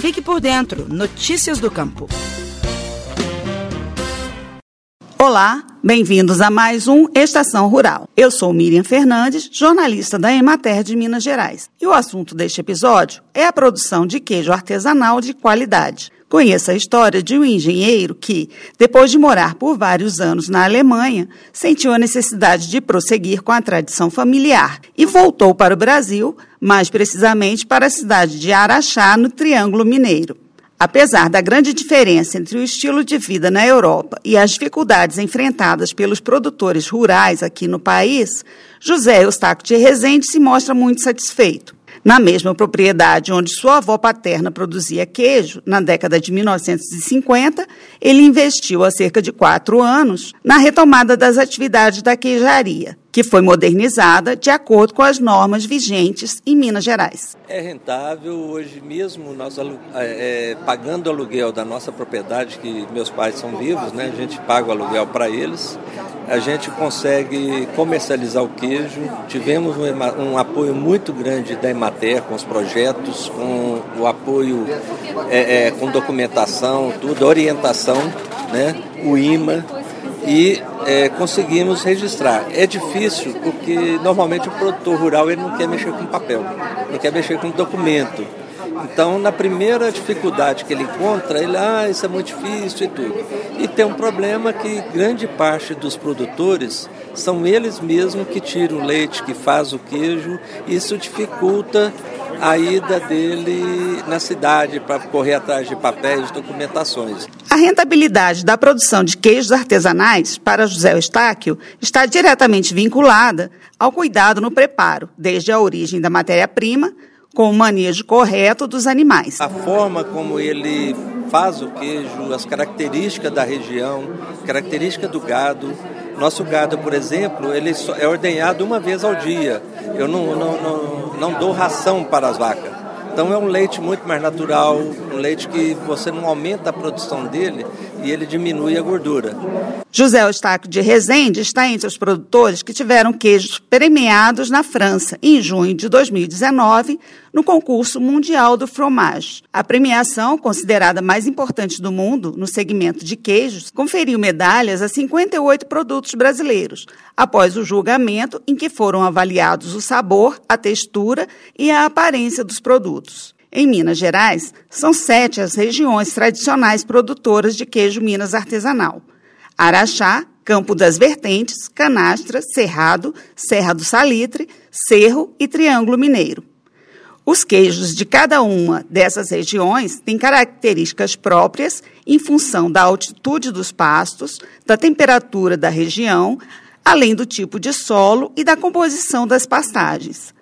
Fique por dentro. Notícias do Campo. Olá, bem-vindos a mais um Estação Rural. Eu sou Miriam Fernandes, jornalista da Emater de Minas Gerais. E o assunto deste episódio é a produção de queijo artesanal de qualidade. Conheça a história de um engenheiro que, depois de morar por vários anos na Alemanha, sentiu a necessidade de prosseguir com a tradição familiar e voltou para o Brasil, mais precisamente para a cidade de Araxá, no Triângulo Mineiro. Apesar da grande diferença entre o estilo de vida na Europa e as dificuldades enfrentadas pelos produtores rurais aqui no país, José Eustáquio de Rezende se mostra muito satisfeito. Na mesma propriedade onde sua avó paterna produzia queijo, na década de 1950, ele investiu há cerca de quatro anos na retomada das atividades da queijaria, que foi modernizada de acordo com as normas vigentes em Minas Gerais. É rentável hoje mesmo nós é, é, pagando o aluguel da nossa propriedade, que meus pais são vivos, né? A gente paga o aluguel para eles. A gente consegue comercializar o queijo. Tivemos um, um, apoio muito grande da Emater com os projetos, com o apoio é, é com documentação, tudo, orientação, né? O IMA e é, conseguimos registrar. É difícil porque normalmente o produtor rural ele não quer mexer com papel, não quer mexer com documento. Então, na primeira dificuldade que ele encontra, ele, ah, isso é muito difícil e tudo. E tem um problema que grande parte dos produtores são eles mesmos que tiram o leite, que faz o queijo, isso dificulta a ida dele na cidade para correr atrás de papéis, documentações. A rentabilidade da produção de queijos artesanais para José Eustáquio está diretamente vinculada ao cuidado no preparo, desde a origem da matéria-prima, com o manejo correto dos animais. A forma como ele faz o queijo, as características da região, características do gado, nosso gado, por exemplo, ele é ordenhado uma vez ao dia. Eu não, não, não, não dou ração para as vacas. Então é um leite muito mais natural, um leite que você não aumenta a produção dele e ele diminui a gordura. José Eustáquio de Rezende está entre os produtores que tiveram queijos premiados na França em junho de 2019 no concurso mundial do fromage. A premiação, considerada mais importante do mundo no segmento de queijos, conferiu medalhas a 58 produtos brasileiros, após o julgamento em que foram avaliados o sabor, a textura e a aparência dos produtos. Em Minas Gerais, são sete as regiões tradicionais produtoras de queijo Minas artesanal: Araxá, Campo das Vertentes, Canastra, Cerrado, Serra do Salitre, Cerro e Triângulo Mineiro. Os queijos de cada uma dessas regiões têm características próprias em função da altitude dos pastos, da temperatura da região, além do tipo de solo e da composição das pastagens.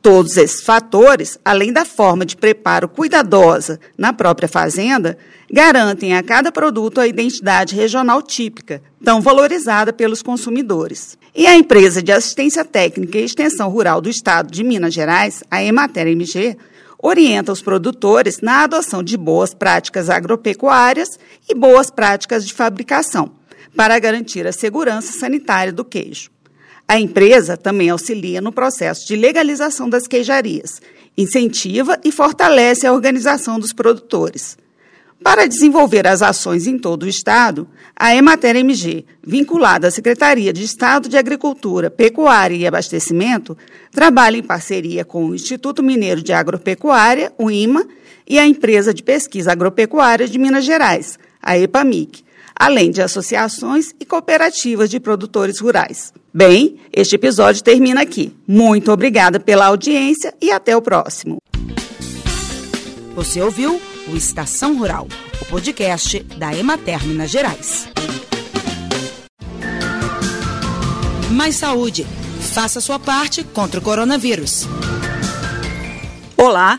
Todos esses fatores, além da forma de preparo cuidadosa na própria fazenda, garantem a cada produto a identidade regional típica, tão valorizada pelos consumidores. E a empresa de assistência técnica e extensão rural do Estado de Minas Gerais, a Emater MG, orienta os produtores na adoção de boas práticas agropecuárias e boas práticas de fabricação, para garantir a segurança sanitária do queijo. A empresa também auxilia no processo de legalização das queijarias, incentiva e fortalece a organização dos produtores. Para desenvolver as ações em todo o Estado, a Emater MG, vinculada à Secretaria de Estado de Agricultura, Pecuária e Abastecimento, trabalha em parceria com o Instituto Mineiro de Agropecuária, o IMA, e a Empresa de Pesquisa Agropecuária de Minas Gerais, a EPAMIC, além de associações e cooperativas de produtores rurais. Bem, este episódio termina aqui. Muito obrigada pela audiência e até o próximo. Você ouviu o Estação Rural, o podcast da Emater Minas Gerais. Mais saúde. Faça sua parte contra o coronavírus. Olá,